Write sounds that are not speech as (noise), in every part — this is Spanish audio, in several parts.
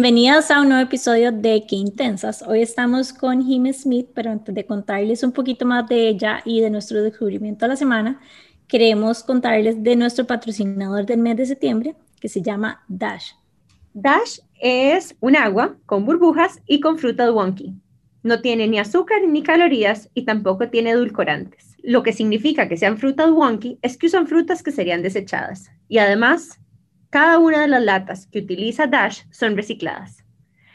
bienvenidas a un nuevo episodio de Qué Intensas. Hoy estamos con Jim Smith, pero antes de contarles un poquito más de ella y de nuestro descubrimiento de la semana, queremos contarles de nuestro patrocinador del mes de septiembre, que se llama Dash. Dash es un agua con burbujas y con frutas wonky. No tiene ni azúcar ni calorías y tampoco tiene edulcorantes. Lo que significa que sean frutas wonky es que usan frutas que serían desechadas. Y además, cada una de las latas que utiliza Dash son recicladas.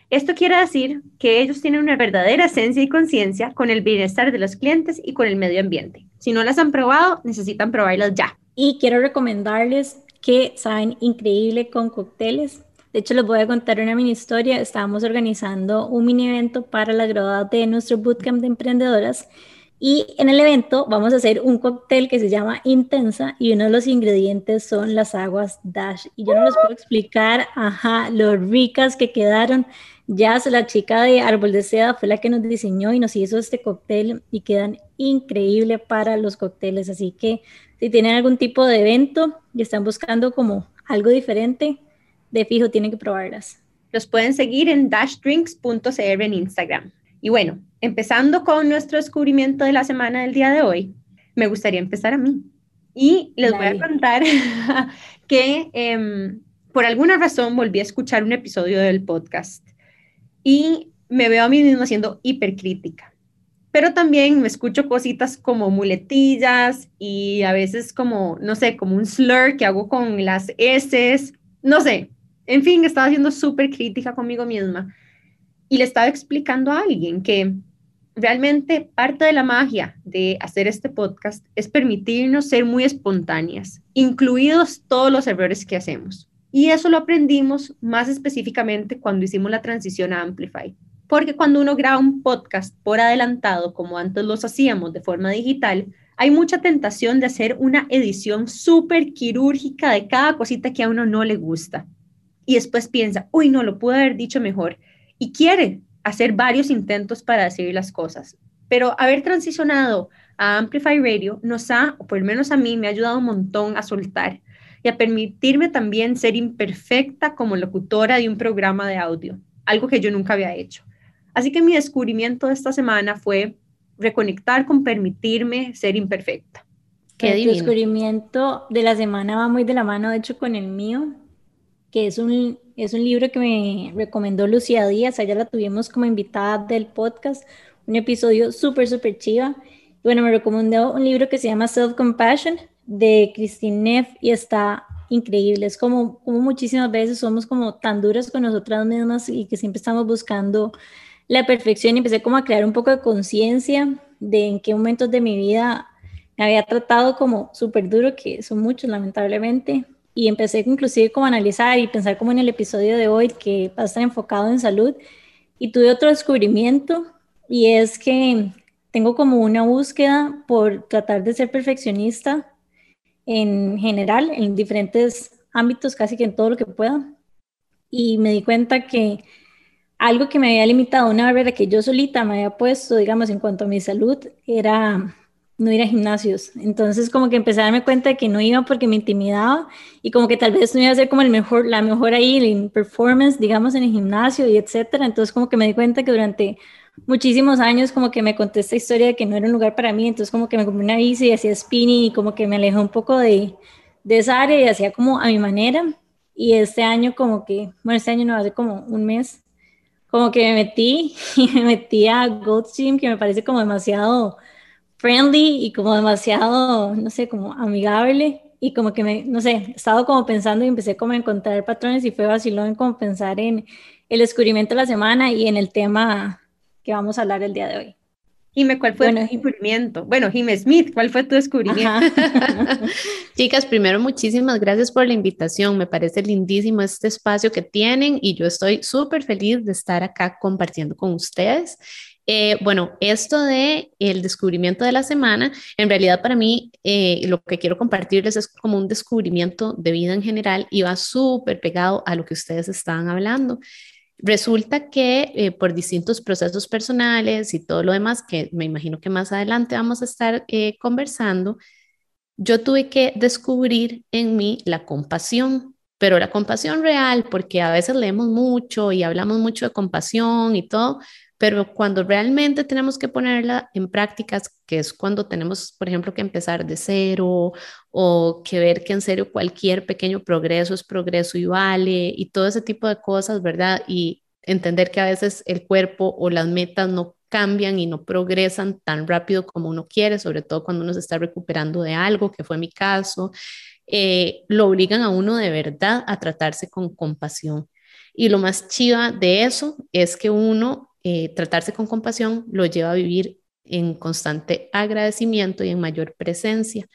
Esto quiere decir que ellos tienen una verdadera esencia y conciencia con el bienestar de los clientes y con el medio ambiente. Si no las han probado, necesitan probarlas ya. Y quiero recomendarles que saben increíble con cócteles. De hecho, les voy a contar una mini historia. Estábamos organizando un mini evento para la graduada de nuestro bootcamp de emprendedoras y en el evento vamos a hacer un cóctel que se llama Intensa y uno de los ingredientes son las aguas Dash. Y yo no les puedo explicar, ajá, lo ricas que quedaron. Ya la chica de Árbol de Seda fue la que nos diseñó y nos hizo este cóctel y quedan increíble para los cócteles. Así que si tienen algún tipo de evento y están buscando como algo diferente, de fijo tienen que probarlas. Los pueden seguir en dashdrinks.cr en Instagram. Y bueno, empezando con nuestro descubrimiento de la semana del día de hoy, me gustaría empezar a mí. Y les voy a contar (laughs) que em, por alguna razón volví a escuchar un episodio del podcast y me veo a mí mismo siendo hipercrítica. Pero también me escucho cositas como muletillas y a veces como, no sé, como un slur que hago con las S, no sé. En fin, estaba siendo súper crítica conmigo misma y le estaba explicando a alguien que realmente parte de la magia de hacer este podcast es permitirnos ser muy espontáneas, incluidos todos los errores que hacemos. Y eso lo aprendimos más específicamente cuando hicimos la transición a Amplify. Porque cuando uno graba un podcast por adelantado, como antes los hacíamos de forma digital, hay mucha tentación de hacer una edición súper quirúrgica de cada cosita que a uno no le gusta. Y después piensa, uy, no, lo pude haber dicho mejor y quiere hacer varios intentos para decir las cosas. Pero haber transicionado a Amplify Radio nos ha, o por lo menos a mí, me ha ayudado un montón a soltar y a permitirme también ser imperfecta como locutora de un programa de audio, algo que yo nunca había hecho. Así que mi descubrimiento de esta semana fue reconectar con permitirme ser imperfecta. Qué El descubrimiento de la semana va muy de la mano, de hecho, con el mío, que es un es un libro que me recomendó Lucía Díaz, allá la tuvimos como invitada del podcast, un episodio súper, súper chiva. Bueno, me recomendó un libro que se llama Self Compassion de Christine Neff y está increíble. Es como, como muchísimas veces somos como tan duras con nosotras mismas y que siempre estamos buscando la perfección y empecé como a crear un poco de conciencia de en qué momentos de mi vida me había tratado como súper duro, que son muchos lamentablemente, y empecé inclusive como a analizar y pensar como en el episodio de hoy que va a estar enfocado en salud y tuve otro descubrimiento y es que tengo como una búsqueda por tratar de ser perfeccionista en general, en diferentes ámbitos, casi que en todo lo que pueda. Y me di cuenta que algo que me había limitado, una barrera que yo solita me había puesto, digamos, en cuanto a mi salud, era no ir a gimnasios. Entonces como que empecé a darme cuenta de que no iba porque me intimidaba y como que tal vez no iba a ser como el mejor, la mejor ahí en performance, digamos, en el gimnasio y etcétera. Entonces como que me di cuenta que durante muchísimos años como que me conté esta historia de que no era un lugar para mí. Entonces como que me compré una bici y hacía spinning y como que me alejé un poco de, de esa área y hacía como a mi manera. Y este año como que, bueno, este año no hace como un mes, como que me metí (laughs) y me metí a Gold Gym, que me parece como demasiado friendly y como demasiado, no sé, como amigable y como que me, no sé, he estado como pensando y empecé como a encontrar patrones y fue vacilón como pensar en el descubrimiento de la semana y en el tema que vamos a hablar el día de hoy. Jime, ¿cuál fue tu descubrimiento? Bueno, Jime Smith, ¿cuál fue tu descubrimiento? (laughs) Chicas, primero muchísimas gracias por la invitación. Me parece lindísimo este espacio que tienen y yo estoy súper feliz de estar acá compartiendo con ustedes. Eh, bueno, esto de el descubrimiento de la semana, en realidad para mí eh, lo que quiero compartirles es como un descubrimiento de vida en general y va súper pegado a lo que ustedes estaban hablando. Resulta que eh, por distintos procesos personales y todo lo demás, que me imagino que más adelante vamos a estar conversando, yo tuve que descubrir en mí la compasión pero la compasión real, porque a veces leemos mucho y hablamos mucho de compasión y todo, pero cuando realmente tenemos que ponerla en prácticas, que es cuando tenemos, por ejemplo, que empezar de cero o que ver que en serio cualquier pequeño progreso es progreso y vale y todo ese tipo de cosas, ¿verdad? Y entender que a veces el cuerpo o las metas no cambian y no progresan tan rápido como uno quiere, sobre todo cuando uno se está recuperando de algo, que fue mi caso, eh, lo obligan a uno de verdad a tratarse con compasión. Y lo más chiva de eso es que uno eh, tratarse con compasión lo lleva a vivir en constante agradecimiento y en mayor presencia.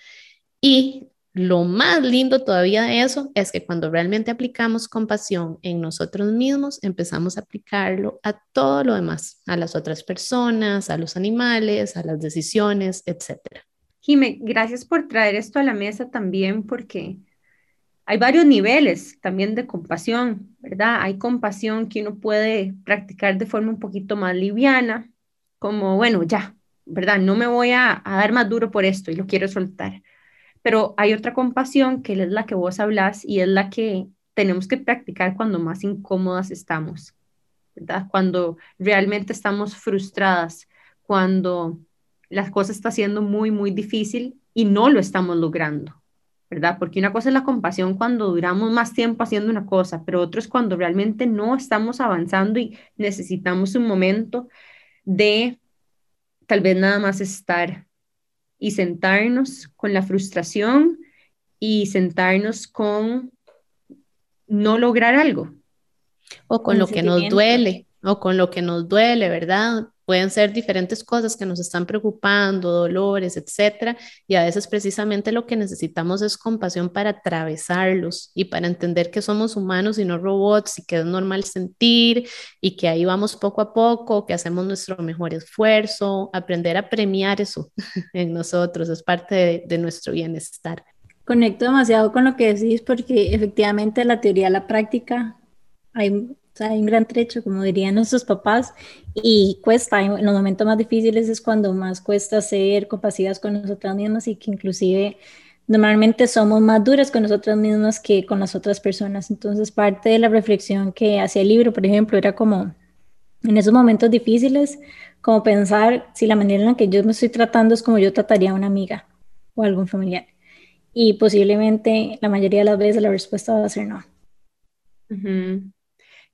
Y lo más lindo todavía de eso es que cuando realmente aplicamos compasión en nosotros mismos, empezamos a aplicarlo a todo lo demás, a las otras personas, a los animales, a las decisiones, etc. Jime, gracias por traer esto a la mesa también porque hay varios niveles también de compasión, ¿verdad? Hay compasión que uno puede practicar de forma un poquito más liviana, como, bueno, ya, ¿verdad? No me voy a, dar más duro por esto y lo quiero soltar. Pero hay otra compasión que es la que vos hablas y es la que tenemos que practicar cuando más incómodas estamos, ¿verdad? Cuando realmente estamos frustradas, cuando las cosas están siendo muy, muy difícil y no lo estamos logrando. ¿Verdad? Porque una cosa es la compasión cuando duramos más tiempo haciendo una cosa, pero otro es cuando realmente no estamos avanzando y necesitamos un momento de tal vez nada más estar y sentarnos con la frustración y sentarnos con no lograr algo. O con lo que nos duele, o con lo que nos duele, ¿verdad? Pueden ser diferentes cosas que nos están preocupando, dolores, etcétera, y a veces precisamente lo que necesitamos es compasión para atravesarlos y para entender que somos humanos y no robots y que es normal sentir y que ahí vamos poco a poco, que hacemos nuestro mejor esfuerzo, aprender a premiar eso (laughs) en nosotros es parte de, de nuestro bienestar. Conecto demasiado con lo que decís porque efectivamente la teoría la práctica hay hay un gran trecho, como dirían nuestros papás, y cuesta, en los momentos más difíciles es cuando más cuesta ser compasivas con nosotras mismas y que inclusive normalmente somos más duras con nosotras mismas que con las otras personas. Entonces, parte de la reflexión que hacía el libro, por ejemplo, era como en esos momentos difíciles, como pensar si la manera en la que yo me estoy tratando es como yo trataría a una amiga o algún familiar. Y posiblemente la mayoría de las veces la respuesta va a ser no.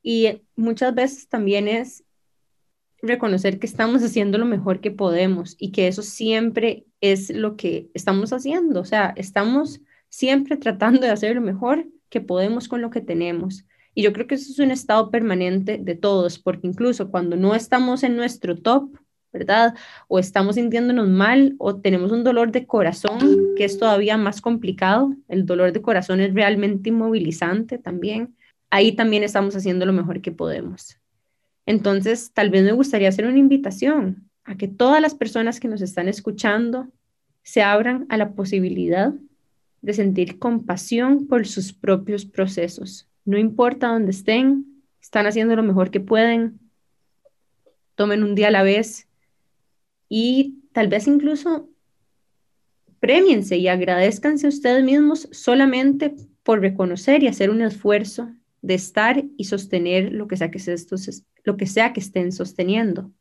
Y muchas veces también es reconocer que estamos haciendo lo mejor que podemos y que eso siempre es lo que estamos haciendo. O sea, estamos siempre tratando de hacer lo mejor que podemos con lo que tenemos. Y yo creo que eso es un estado permanente de todos, porque incluso cuando no estamos en nuestro top, ¿verdad? O estamos sintiéndonos mal o tenemos un dolor de corazón, que es todavía más complicado. El dolor de corazón es realmente inmovilizante también ahí también estamos haciendo lo mejor que podemos. Entonces, tal vez me gustaría hacer una invitación a que todas las personas que nos están escuchando se abran a la posibilidad de sentir compasión por sus propios procesos. No importa dónde estén, están haciendo lo mejor que pueden, tomen un día a la vez y tal vez incluso premiense y agradezcanse a ustedes mismos solamente por reconocer y hacer un esfuerzo de estar y sostener lo que sea que, lo que, sea que estén sosteniendo.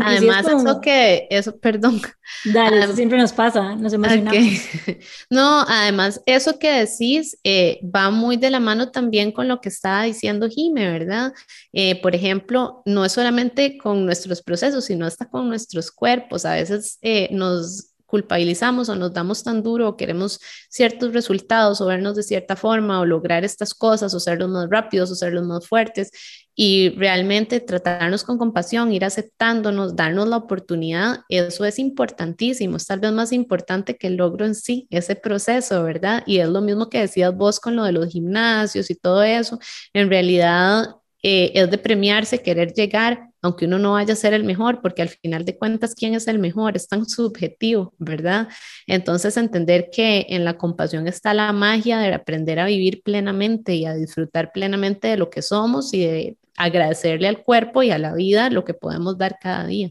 Además, eso que, eso, perdón. Dale, eso siempre nos pasa, nos emocionamos. (laughs) No, además, eso que decís eh, va muy de la mano también con lo que estaba diciendo Jime, ¿verdad? Eh, por ejemplo, no es solamente con nuestros procesos, sino hasta con nuestros cuerpos. A veces eh, nos culpabilizamos o nos damos tan duro o queremos ciertos resultados o vernos de cierta forma o lograr estas cosas o ser los más rápidos o ser los más fuertes y realmente tratarnos con compasión, ir aceptándonos, darnos la oportunidad, eso es importantísimo, es tal vez más importante que el logro en sí, ese proceso, ¿verdad? Y es lo mismo que decías vos con lo de los gimnasios y todo eso, en realidad eh, es de premiarse, querer llegar, aunque uno no vaya a ser el mejor, porque al final de cuentas, ¿quién es el mejor? Es tan subjetivo, ¿verdad? Entonces, entender que en la compasión está la magia de aprender a vivir plenamente y a disfrutar plenamente de lo que somos y de agradecerle al cuerpo y a la vida lo que podemos dar cada día.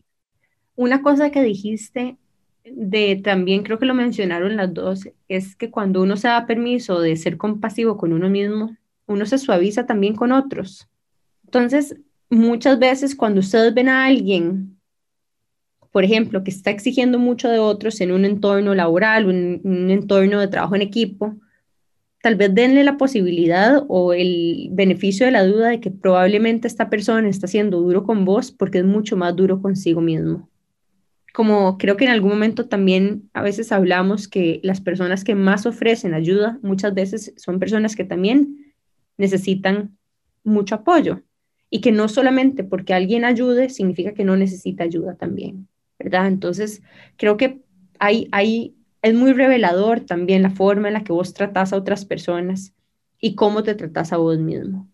Una cosa que dijiste de también creo que lo mencionaron las dos, es que cuando uno se da permiso de ser compasivo con uno mismo, uno se suaviza también con otros. Entonces, muchas veces cuando ustedes ven a alguien, por ejemplo, que está exigiendo mucho de otros en un entorno laboral, un, un entorno de trabajo en equipo, tal vez denle la posibilidad o el beneficio de la duda de que probablemente esta persona está siendo duro con vos porque es mucho más duro consigo mismo. Como creo que en algún momento también a veces hablamos que las personas que más ofrecen ayuda muchas veces son personas que también necesitan mucho apoyo y que no solamente porque alguien ayude significa que no necesita ayuda también, ¿verdad? Entonces, creo que hay, hay, es muy revelador también la forma en la que vos tratás a otras personas y cómo te tratás a vos mismo.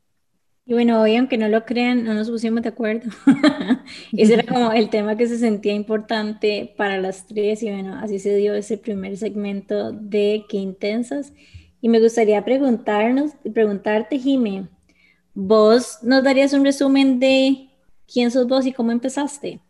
Y bueno, hoy aunque no lo crean, no nos pusimos de acuerdo. (laughs) Ese era (laughs) como el tema que se sentía importante para las tres y bueno, así se dio ese primer segmento de Qué Intensas. Y me gustaría preguntarnos, preguntarte, Jime, ¿vos nos darías un resumen de quién sos vos y cómo empezaste?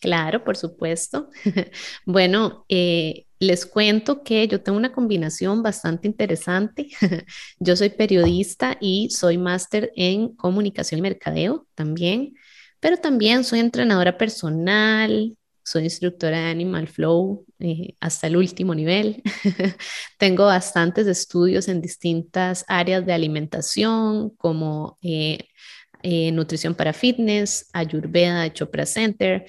Claro, por supuesto. (laughs) bueno, eh, les cuento que yo tengo una combinación bastante interesante. (laughs) yo soy periodista y soy máster en comunicación y mercadeo también, pero también soy entrenadora personal, soy instructora de Animal Flow eh, hasta el último nivel. (laughs) Tengo bastantes estudios en distintas áreas de alimentación, como eh, eh, nutrición para fitness, Ayurveda de Chopra Center,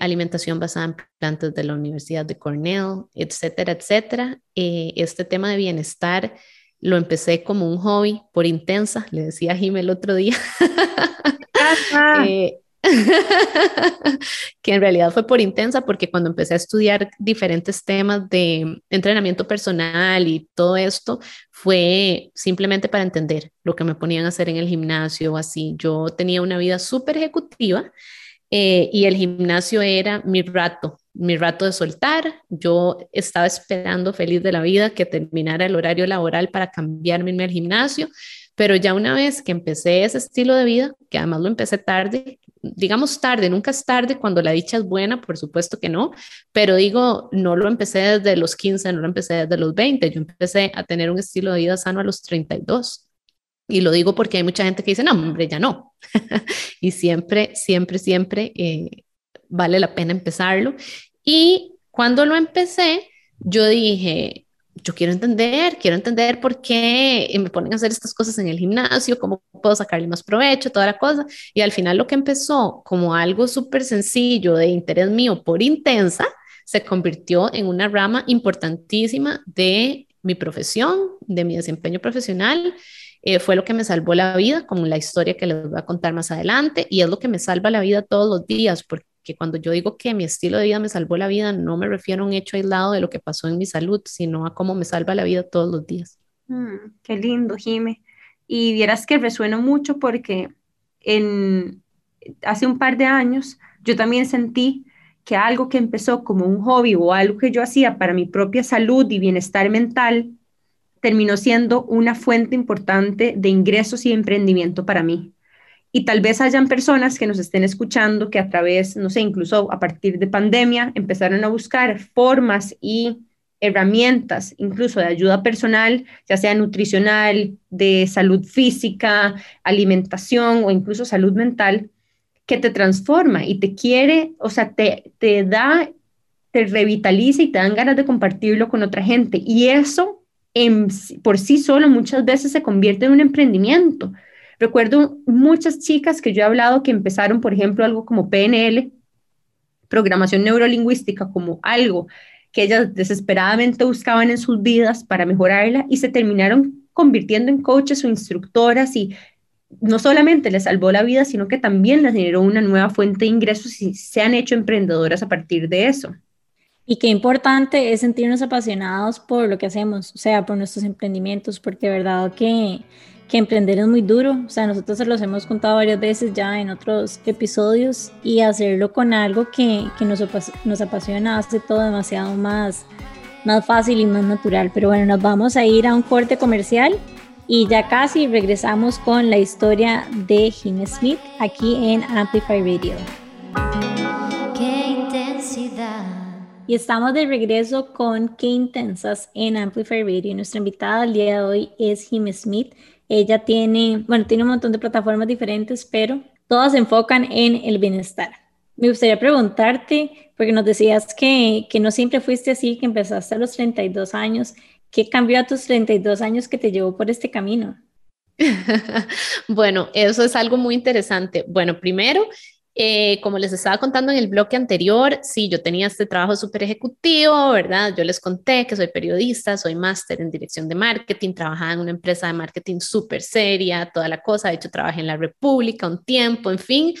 alimentación basada en plantas de la Universidad de Cornell, etcétera, etcétera. este tema de bienestar lo empecé como un hobby por intensa, le decía a Jim el otro día. (laughs) (laughs) que en realidad fue por intensa, porque cuando empecé a estudiar diferentes temas de entrenamiento personal y todo esto, fue simplemente para entender lo que me ponían a hacer en el gimnasio así. Yo tenía una vida súper ejecutiva eh, y el gimnasio era mi rato, mi rato de soltar. Yo estaba esperando feliz de la vida que terminara el horario laboral para cambiarme al gimnasio. Pero ya una vez que empecé ese estilo de vida, que además lo empecé tarde, digamos tarde, nunca es tarde cuando la dicha es buena, por supuesto que no, pero digo, no lo empecé desde los 15, no lo empecé desde los 20, yo empecé a tener un estilo de vida sano a los 32. Y lo digo porque hay mucha gente que dice, no, hombre, ya no. (laughs) y siempre, siempre, siempre eh, vale la pena empezarlo. Y cuando lo empecé, yo dije, yo quiero entender, quiero entender por qué me ponen a hacer estas cosas en el gimnasio, cómo puedo sacarle más provecho, toda la cosa. Y al final lo que empezó como algo súper sencillo de interés mío por intensa, se convirtió en una rama importantísima de mi profesión, de mi desempeño profesional. Eh, fue lo que me salvó la vida, como la historia que les voy a contar más adelante, y es lo que me salva la vida todos los días, porque que cuando yo digo que mi estilo de vida me salvó la vida, no me refiero a un hecho aislado de lo que pasó en mi salud, sino a cómo me salva la vida todos los días. Mm, qué lindo, Jime. Y vieras que resueno mucho porque en, hace un par de años yo también sentí que algo que empezó como un hobby o algo que yo hacía para mi propia salud y bienestar mental, terminó siendo una fuente importante de ingresos y emprendimiento para mí. Y tal vez hayan personas que nos estén escuchando que a través, no sé, incluso a partir de pandemia, empezaron a buscar formas y herramientas, incluso de ayuda personal, ya sea nutricional, de salud física, alimentación o incluso salud mental, que te transforma y te quiere, o sea, te, te da, te revitaliza y te dan ganas de compartirlo con otra gente. Y eso por sí solo muchas veces se convierte en un emprendimiento Recuerdo muchas chicas que yo he hablado que empezaron, por ejemplo, algo como PNL, programación neurolingüística, como algo que ellas desesperadamente buscaban en sus vidas para mejorarla y se terminaron convirtiendo en coaches o instructoras y no solamente les salvó la vida, sino que también les generó una nueva fuente de ingresos y se han hecho emprendedoras a partir de eso. Y qué importante es sentirnos apasionados por lo que hacemos, o sea, por nuestros emprendimientos, porque de verdad que que emprender es muy duro, o sea, nosotros se los hemos contado varias veces ya en otros episodios y hacerlo con algo que, que nos, nos apasiona hace todo demasiado más, más fácil y más natural. Pero bueno, nos vamos a ir a un corte comercial y ya casi regresamos con la historia de Jim Smith aquí en Amplify Radio. Qué intensidad Y estamos de regreso con Qué Intensas en Amplify Radio. Nuestra invitada al día de hoy es Jim Smith. Ella tiene, bueno, tiene un montón de plataformas diferentes, pero todas enfocan en el bienestar. Me gustaría preguntarte, porque nos decías que, que no siempre fuiste así, que empezaste a los 32 años. ¿Qué cambió a tus 32 años que te llevó por este camino? (laughs) bueno, eso es algo muy interesante. Bueno, primero, eh, como les estaba contando en el bloque anterior, sí, yo tenía este trabajo súper ejecutivo, ¿verdad? Yo les conté que soy periodista, soy máster en dirección de marketing, trabajaba en una empresa de marketing súper seria, toda la cosa, de hecho trabajé en la República un tiempo, en fin.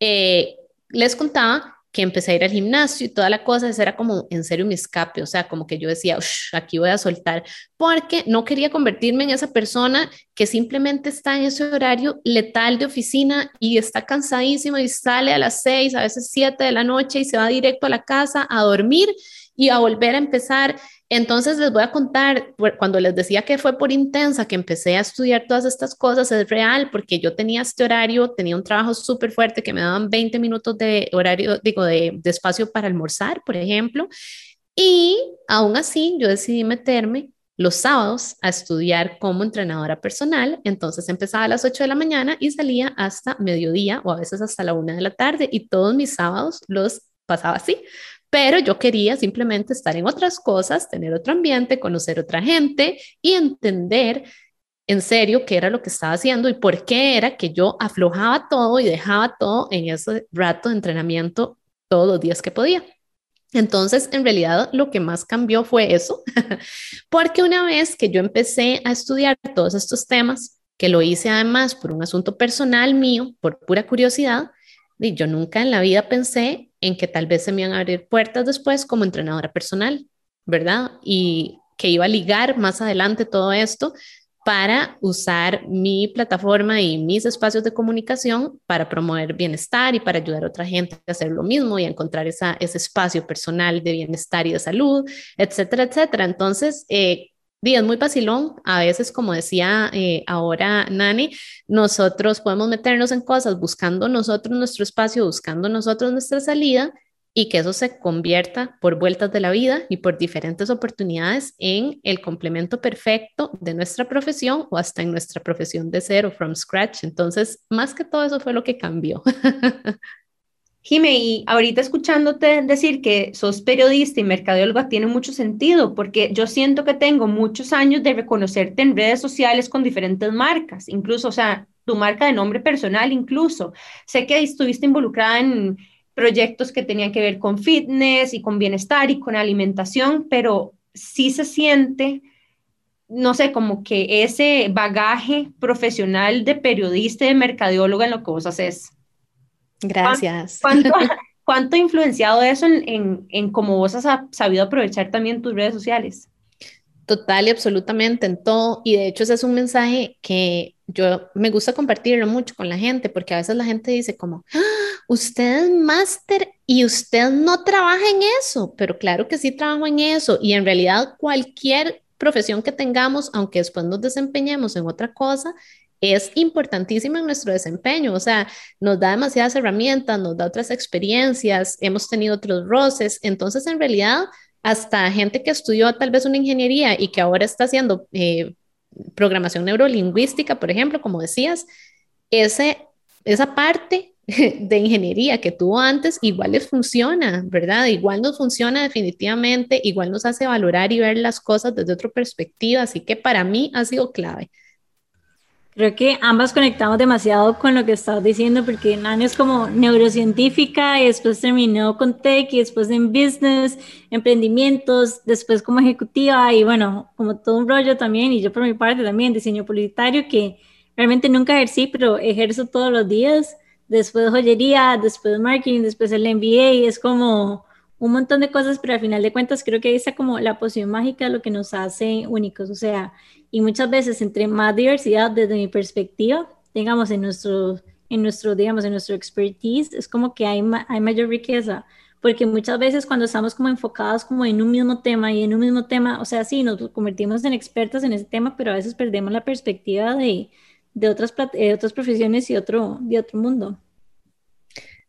Eh, les contaba que empecé a ir al gimnasio y toda la cosa, ese era como en serio mi escape, o sea, como que yo decía, aquí voy a soltar, porque no quería convertirme en esa persona que simplemente está en ese horario letal de oficina y está cansadísima y sale a las seis, a veces siete de la noche y se va directo a la casa a dormir y a volver a empezar entonces les voy a contar, cuando les decía que fue por intensa que empecé a estudiar todas estas cosas, es real, porque yo tenía este horario, tenía un trabajo súper fuerte que me daban 20 minutos de horario, digo, de, de espacio para almorzar, por ejemplo, y aún así yo decidí meterme los sábados a estudiar como entrenadora personal. Entonces empezaba a las 8 de la mañana y salía hasta mediodía o a veces hasta la 1 de la tarde y todos mis sábados los pasaba así pero yo quería simplemente estar en otras cosas, tener otro ambiente, conocer otra gente y entender en serio qué era lo que estaba haciendo y por qué era que yo aflojaba todo y dejaba todo en ese rato de entrenamiento todos los días que podía. Entonces, en realidad, lo que más cambió fue eso, (laughs) porque una vez que yo empecé a estudiar todos estos temas, que lo hice además por un asunto personal mío, por pura curiosidad, y yo nunca en la vida pensé en que tal vez se me iban a abrir puertas después como entrenadora personal, ¿verdad? Y que iba a ligar más adelante todo esto para usar mi plataforma y mis espacios de comunicación para promover bienestar y para ayudar a otra gente a hacer lo mismo y a encontrar ese espacio personal de bienestar y de salud, etcétera, etcétera. Entonces, eh, días muy vacilón, a veces, como decía eh, ahora Nani, nosotros podemos meternos en cosas buscando nosotros nuestro espacio, buscando nosotros nuestra salida y que eso se convierta por vueltas de la vida y por diferentes oportunidades en el complemento perfecto de nuestra profesión o hasta en nuestra profesión de cero, from scratch. Entonces, más que todo eso fue lo que cambió. (laughs) Jime, y ahorita escuchándote decir que sos periodista y mercadóloga tiene mucho sentido, porque yo siento que tengo muchos años de reconocerte en redes sociales con diferentes marcas, incluso, o sea, tu marca de nombre personal incluso. Sé que estuviste involucrada en proyectos que tenían que ver con fitness y con bienestar y con alimentación, pero sí se siente, no sé, como que ese bagaje profesional de periodista y de mercadóloga en lo que vos haces. Gracias. ¿Cuánto, (laughs) cuánto, ha influenciado eso en, en, cómo vos has sabido aprovechar también tus redes sociales? Total y absolutamente en todo. Y de hecho ese es un mensaje que yo me gusta compartirlo mucho con la gente, porque a veces la gente dice como, ¡Ah! usted es máster y usted no trabaja en eso, pero claro que sí trabajo en eso. Y en realidad cualquier profesión que tengamos, aunque después nos desempeñemos en otra cosa, es importantísima en nuestro desempeño, o sea, nos da demasiadas herramientas, nos da otras experiencias, hemos tenido otros roces, entonces en realidad hasta gente que estudió tal vez una ingeniería y que ahora está haciendo eh, programación neurolingüística, por ejemplo, como decías, ese, esa parte (laughs) de ingeniería que tuvo antes igual les funciona, ¿verdad? Igual nos funciona definitivamente, igual nos hace valorar y ver las cosas desde otra perspectiva, así que para mí ha sido clave. Creo que ambas conectamos demasiado con lo que estabas diciendo, porque Nani es como neurocientífica y después terminó con tech y después en business, emprendimientos, después como ejecutiva y bueno, como todo un rollo también. Y yo por mi parte también, diseño publicitario, que realmente nunca ejercí, pero ejerzo todos los días. Después joyería, después marketing, después el MBA. Es como un montón de cosas, pero al final de cuentas creo que está como la poción mágica lo que nos hace únicos. O sea, y muchas veces entre más diversidad desde mi perspectiva, digamos, en nuestro, en nuestro, digamos, en nuestro expertise, es como que hay, hay mayor riqueza, porque muchas veces cuando estamos como enfocados como en un mismo tema y en un mismo tema, o sea, sí, nos convertimos en expertos en ese tema, pero a veces perdemos la perspectiva de, de otras, de otras profesiones y otro, de otro mundo.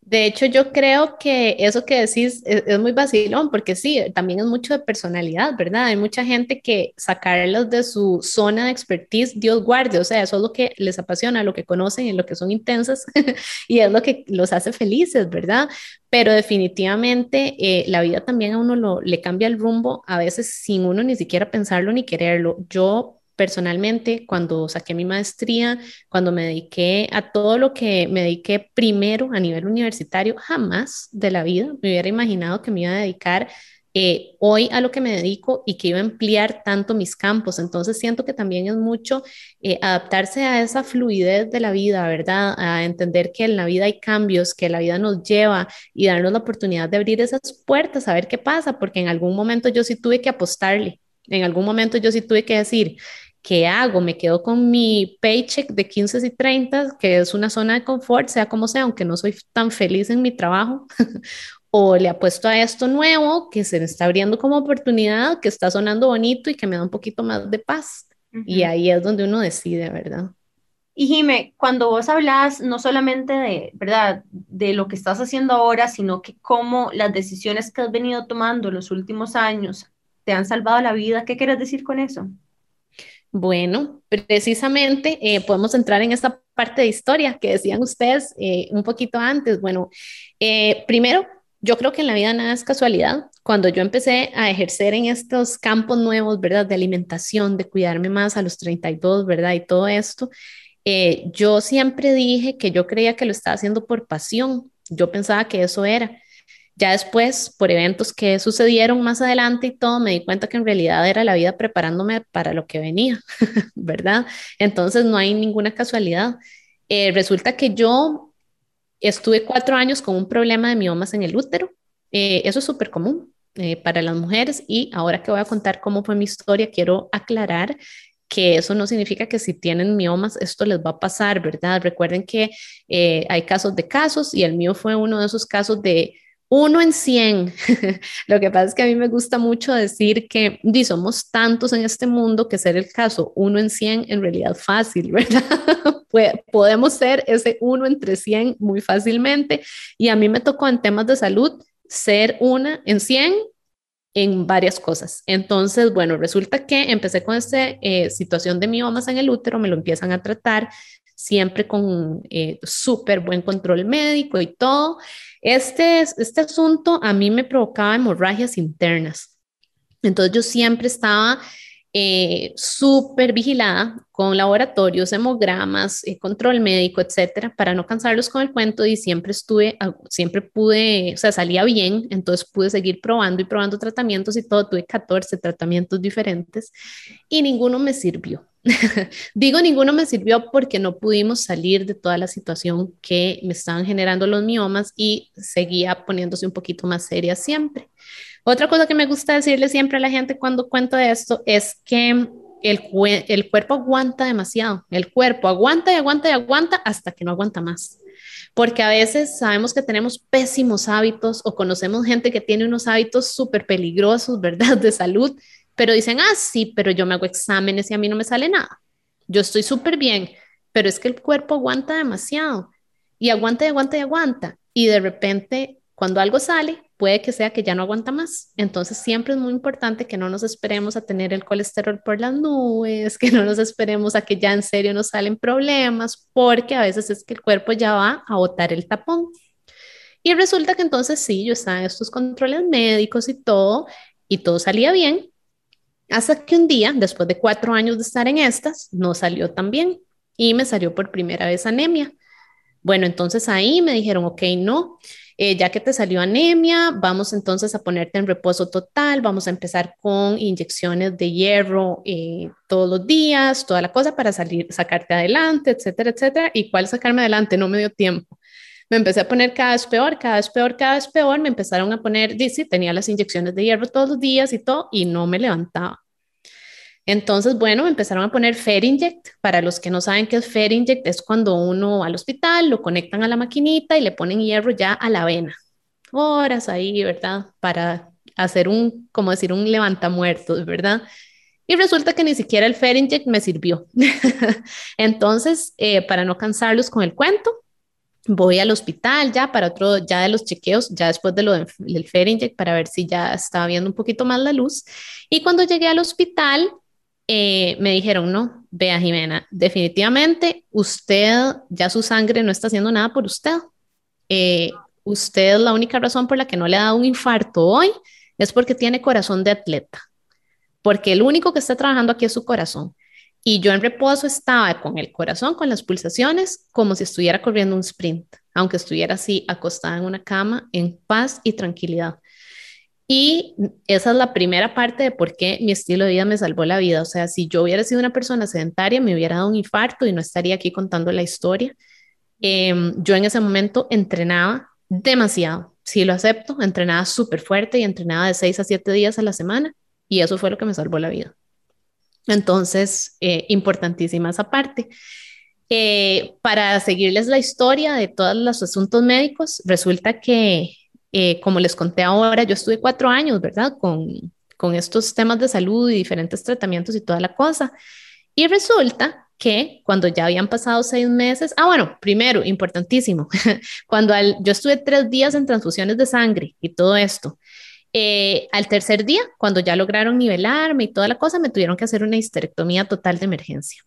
De hecho, yo creo que eso que decís es, muy vacilón, porque sí, también es mucho de personalidad, ¿verdad? Hay mucha gente que sacarlos de su zona de expertise, Dios guarde, o sea, eso es lo que les apasiona, lo que conocen y lo que son intensas, (laughs) y es lo que los hace felices, ¿verdad? Pero definitivamente eh, la vida también a uno lo, le cambia el rumbo, a veces sin uno ni siquiera pensarlo ni quererlo. Yo personalmente, cuando saqué mi maestría, cuando me dediqué a todo lo que me dediqué primero a nivel universitario, jamás de la vida me hubiera imaginado que me iba a dedicar eh, hoy a lo que me dedico y que iba a ampliar tanto mis campos. Entonces siento que también es mucho eh, adaptarse a esa fluidez de la vida, ¿verdad? A entender que en la vida hay cambios, que la vida nos lleva y darnos la oportunidad de abrir esas puertas, a ver qué pasa, porque en algún momento yo sí tuve que apostarle. En algún momento yo sí tuve que decir, ¿qué hago? ¿Me quedo con mi paycheck de 15 y 30, que es una zona de confort, sea como sea, aunque no soy tan feliz en mi trabajo? (laughs) ¿O le apuesto a esto nuevo que se me está abriendo como oportunidad, que está sonando bonito y que me da un poquito más de paz? Y ahí es donde uno decide, ¿verdad? Y Jime, cuando vos hablas no solamente de, ¿verdad?, de lo que estás haciendo ahora, sino que cómo las decisiones que has venido tomando los últimos años te han salvado la vida, ¿qué quieres decir con eso? Bueno, precisamente eh, podemos entrar en esta parte de historia que decían ustedes eh, un poquito antes. Bueno, eh, primero, yo creo que en la vida nada es casualidad. Cuando yo empecé a ejercer en estos campos nuevos, ¿verdad? De alimentación, de cuidarme más a los 32, ¿verdad? Y todo esto, yo siempre dije que yo creía que lo estaba haciendo por pasión. Yo pensaba que eso era. Ya después, por eventos que sucedieron más adelante y todo, me di cuenta que en realidad era la vida preparándome para lo que venía, (laughs) ¿verdad? Entonces no hay ninguna casualidad. Eh, resulta que yo estuve cuatro años con un problema de miomas en el útero. Eh, eso es súper común eh, para las mujeres y ahora que voy a contar cómo fue mi historia, quiero aclarar que eso no significa que si tienen miomas esto les va a pasar, ¿verdad? Recuerden que hay casos de casos y el mío fue uno de esos casos de uno en 100. (laughs) Lo que pasa es que a mí me gusta mucho decir que somos tantos en este mundo que ser el caso uno en 100 en realidad fácil, (laughs) ¿verdad? Podemos ser ese uno entre 100 muy fácilmente. Y a mí me tocó en temas de salud ser una en 100 en varias cosas. Entonces, bueno, resulta que empecé con esta eh, situación de miomas en el útero, me lo empiezan a tratar siempre con eh, súper buen control médico y todo. Este, este asunto a mí me provocaba hemorragias internas. Entonces yo siempre estaba eh, súper vigilada con laboratorios, hemogramas, eh, control médico, etcétera, para no cansarlos con el cuento y siempre estuve, ah, siempre pude, o sea, salía bien, entonces pude seguir probando y probando tratamientos y todo, tuve 14 tratamientos diferentes y ninguno me sirvió. (laughs) Digo, ninguno me sirvió porque no pudimos salir de toda la situación que me estaban generando los miomas y seguía poniéndose un poquito más seria siempre. Otra cosa que me gusta decirle siempre a la gente cuando cuento de esto es que el, el cuerpo aguanta demasiado. El cuerpo aguanta y aguanta y aguanta hasta que no aguanta más. Porque a veces sabemos que tenemos pésimos hábitos o conocemos gente que tiene unos hábitos súper peligrosos, (laughs) ¿verdad? De salud pero dicen, ah, sí, pero yo me hago exámenes y a mí no me sale nada. Yo estoy súper bien, pero es que el cuerpo aguanta demasiado y aguanta y aguanta y aguanta. Y de repente, cuando algo sale, puede que sea que ya no aguanta más. Entonces, siempre es muy importante que no nos esperemos a tener el colesterol por las nubes, que no nos esperemos a que ya en serio nos salen problemas, porque a veces es que el cuerpo ya va a botar el tapón. Y resulta que entonces sí, yo estaba en estos controles médicos y todo, y todo salía bien, hasta que un día, después de cuatro años de estar en estas, no salió tan bien y me salió por primera vez anemia. Bueno, entonces ahí me dijeron, ok, no, eh, ya que te salió anemia, vamos entonces a ponerte en reposo total, vamos a empezar con inyecciones de hierro eh, todos los días, toda la cosa para salir, sacarte adelante, etcétera, etcétera. ¿Y cuál sacarme adelante? No me dio tiempo. Me empecé a poner cada vez peor, cada vez peor, cada vez peor. Me empezaron a poner, dice, tenía las inyecciones de hierro todos los días y todo, y no me levantaba. Entonces, bueno, me empezaron a poner Ferinject. Para los que no saben qué es Ferinject, es cuando uno va al hospital, lo conectan a la maquinita y le ponen hierro ya a la vena. Horas ahí, ¿verdad? Para hacer un, como decir, un levantamuertos, ¿verdad? Y resulta que ni siquiera el Ferinject me sirvió. (laughs) Entonces, eh, para no cansarlos con el cuento, voy al hospital ya para otro, ya de los chequeos, ya después de lo del Ferinject, para ver si ya estaba viendo un poquito más la luz. Y cuando llegué al hospital, eh, me dijeron, no, vea Jimena, definitivamente usted, ya su sangre no está haciendo nada por usted. Eh, usted la única razón por la que no le ha dado un infarto hoy es porque tiene corazón de atleta, porque el único que está trabajando aquí es su corazón. Y yo en reposo estaba con el corazón, con las pulsaciones, como si estuviera corriendo un sprint, aunque estuviera así acostada en una cama, en paz y tranquilidad. Y esa es la primera parte de por qué mi estilo de vida me salvó la vida. O sea, si yo hubiera sido una persona sedentaria, me hubiera dado un infarto y no estaría aquí contando la historia. Em, yo en ese momento entrenaba demasiado, sí lo acepto, entrenaba súper fuerte y entrenaba de seis a siete días a la semana y eso fue lo que me salvó la vida. Entonces, eh, importantísima esa parte. Eh, para seguirles la historia de todos los asuntos médicos, resulta que, eh, como les conté ahora, yo estuve cuatro años, ¿verdad? Con, con estos temas de salud y diferentes tratamientos y toda la cosa. Y resulta que cuando ya habían pasado seis meses, ah, bueno, primero, importantísimo, (laughs) cuando yo estuve tres días en transfusiones de sangre y todo esto, eh, al tercer día, cuando ya lograron nivelarme y toda la cosa, me tuvieron que hacer una histerectomía total de emergencia.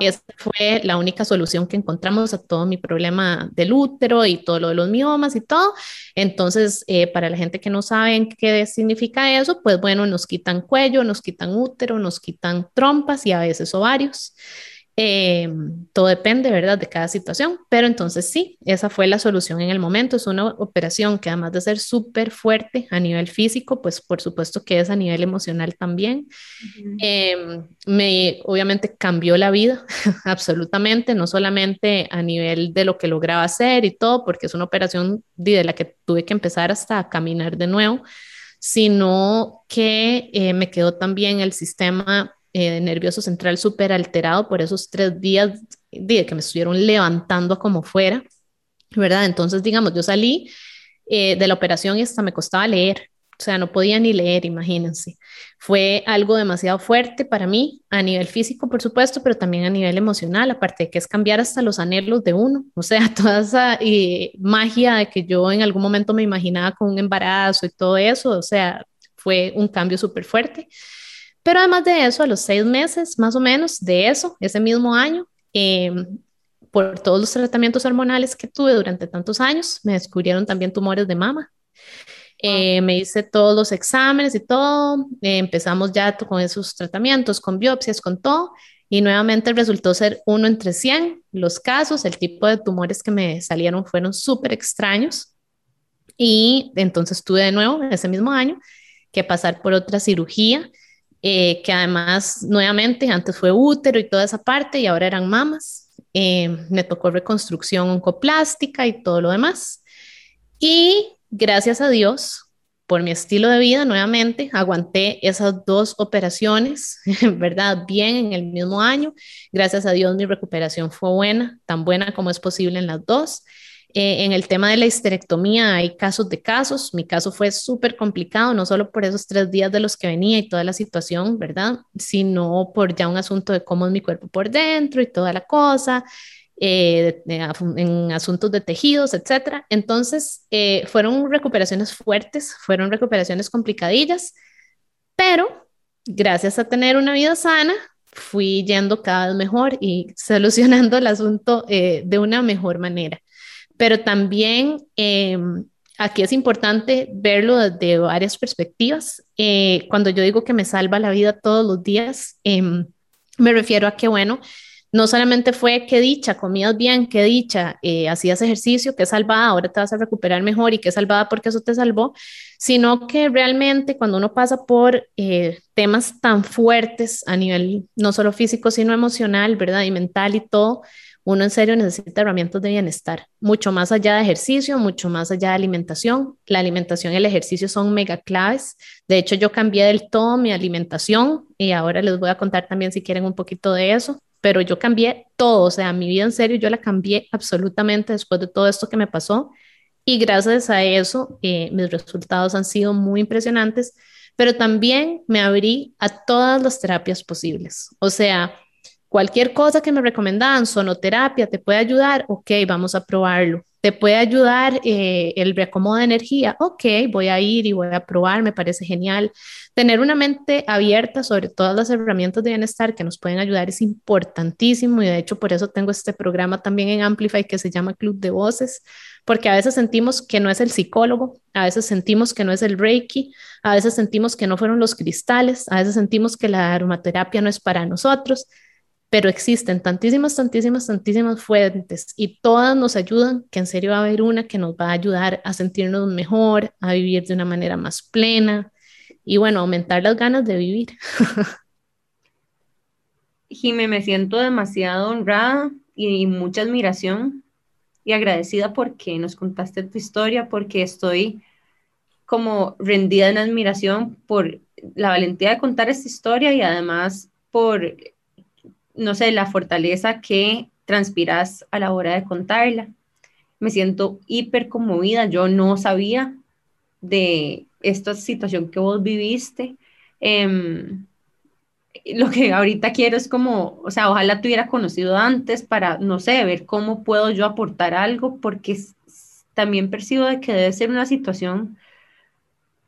Esa fue la única solución que encontramos a todo mi problema del útero y todo lo de los miomas y todo. Entonces, eh, para la gente que no sabe qué significa eso, pues bueno, nos quitan cuello, nos quitan útero, nos quitan trompas y a veces ovarios. Eh, todo depende, ¿verdad?, de cada situación, pero entonces sí, esa fue la solución en el momento. Es una operación que además de ser súper fuerte a nivel físico, pues por supuesto que es a nivel emocional también. Em, me obviamente cambió la vida, (laughs) absolutamente, no solamente a nivel de lo que lograba hacer y todo, porque es una operación de la que tuve que empezar hasta a caminar de nuevo, sino que eh, me quedó también el sistema eh, nervioso central súper alterado por esos tres días de que me estuvieron levantando como fuera, ¿verdad? Entonces, digamos, yo salí eh, de la operación y hasta me costaba leer, o sea, no podía ni leer, imagínense. Fue algo demasiado fuerte para mí, a nivel físico, por supuesto, pero también a nivel emocional, aparte de que es cambiar hasta los anhelos de uno, o sea, (laughs) toda esa eh, magia de que yo en algún momento me imaginaba con un embarazo y todo eso, o sea, fue un cambio súper fuerte. Pero además de eso, a los seis meses más o menos de eso, ese mismo año, em, por todos los tratamientos hormonales que tuve durante tantos años, me descubrieron también tumores de mama. Eh, me hice todos los exámenes y todo, eh, empezamos ya con esos tratamientos, con biopsias, con todo, y nuevamente resultó ser uno entre 100 los casos, el tipo de tumores que me salieron fueron súper extraños, y entonces tuve de nuevo ese mismo año que pasar por otra cirugía eh, que además nuevamente antes fue útero y toda esa parte y ahora eran mamas. Eh, me tocó reconstrucción oncoplástica y todo lo demás. Y gracias a Dios, por mi estilo de vida, nuevamente aguanté esas dos operaciones, (laughs) ¿verdad? Bien en el mismo año. Gracias a Dios mi recuperación fue buena, tan buena como es posible en las dos. Eh, en el tema de la histerectomía hay casos de casos. Mi caso fue súper complicado, no solo por esos tres días de los que venía y toda la situación, ¿verdad? Sino por ya un asunto de cómo es mi cuerpo por dentro y toda la cosa, eh, en asuntos de tejidos, etcétera. Entonces, eh, fueron recuperaciones fuertes, fueron recuperaciones complicadillas, pero gracias a tener una vida sana, fui yendo cada vez mejor y (laughs) solucionando el asunto de una mejor manera pero también em, aquí es importante verlo desde varias perspectivas. Eh, cuando yo digo que me salva la vida todos los días, em, me refiero a que, bueno, no solamente fue que dicha, comías bien, que dicha, eh, hacías ejercicio, que salvada, ahora te vas a recuperar mejor y que salvada porque eso te salvó, sino que realmente cuando uno pasa por eh, temas tan fuertes a nivel no solo físico, sino emocional, ¿verdad? Y mental y todo, uno en serio necesita herramientas de bienestar, mucho más allá de ejercicio, mucho más allá de alimentación. La alimentación y el ejercicio son mega claves. De hecho, yo cambié del todo mi alimentación y ahora les voy a contar también si quieren un poquito de eso, pero yo cambié todo, o sea, mi vida en serio yo la cambié absolutamente después de todo esto que me pasó y gracias a eso eh, mis resultados han sido muy impresionantes, pero también me abrí a todas las terapias posibles. O sea, Cualquier cosa que me recomendaban, sonoterapia, te puede ayudar, ok, vamos a probarlo. te puede ayudar eh, el reacomodo de energía. Ok, voy a ir y voy a probar, me parece genial. Tener una mente abierta sobre todas las herramientas de bienestar que nos pueden ayudar es importantísimo y de hecho por eso tengo este programa también en Amplify que se llama Club de Voces, porque a veces sentimos que no es el psicólogo, a veces sentimos que no es el Reiki, a veces sentimos que no fueron los cristales, a veces sentimos que la aromaterapia no es para nosotros pero existen tantísimas, tantísimas, tantísimas fuentes y todas nos ayudan, que en serio va a haber una que nos va a ayudar a sentirnos mejor, a vivir de una manera más plena y bueno, aumentar las ganas de vivir. (laughs) Jime, me siento demasiado honrada y mucha admiración y agradecida porque nos contaste tu historia, porque estoy como rendida en admiración por la valentía de contar esta historia y además por no sé, la fortaleza que transpiras a la hora de contarla. Me siento hiper conmovida, yo no sabía de esta situación que vos viviste. Em, lo que ahorita quiero es como, o sea, ojalá te hubiera conocido antes para, no sé, ver cómo puedo yo aportar algo, porque también percibo de que debe ser una situación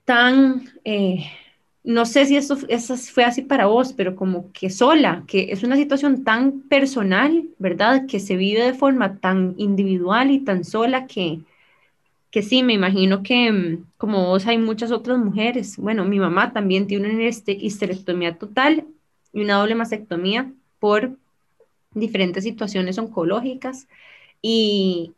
tan eh, no sé si eso, eso, fue así para vos, pero como que sola, que es una situación tan personal, ¿verdad? Que se vive de forma tan individual y tan sola que, que sí, me imagino que mm, como vos hay muchas otras mujeres. Bueno, mi mamá también tiene una este, histerectomía total y una doble mastectomía por diferentes situaciones oncológicas y,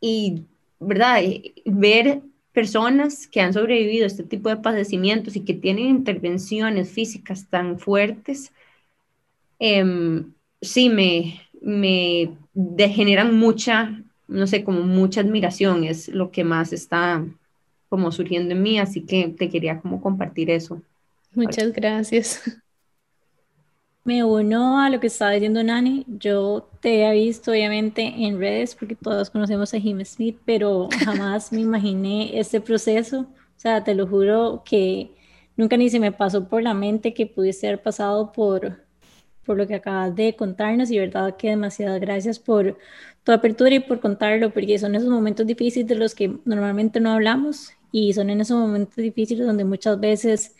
y ¿verdad? Ver personas que han sobrevivido a este tipo de padecimientos y que tienen intervenciones físicas tan fuertes, em, sí me, me generan mucha, no sé, como mucha admiración, es lo que más está como surgiendo en mí, así que te quería como compartir eso. Muchas gracias. Me uno a lo que estaba diciendo Nani. Yo te he visto obviamente en redes porque todos conocemos a Jim Smith, pero jamás me imaginé este proceso. O sea, te lo juro que nunca ni se me pasó por la mente que pudiese haber pasado por, por lo que acabas de contarnos y verdad que demasiadas gracias por tu apertura y por contarlo, porque son esos momentos difíciles de los que normalmente no hablamos y son en esos momentos difíciles donde muchas veces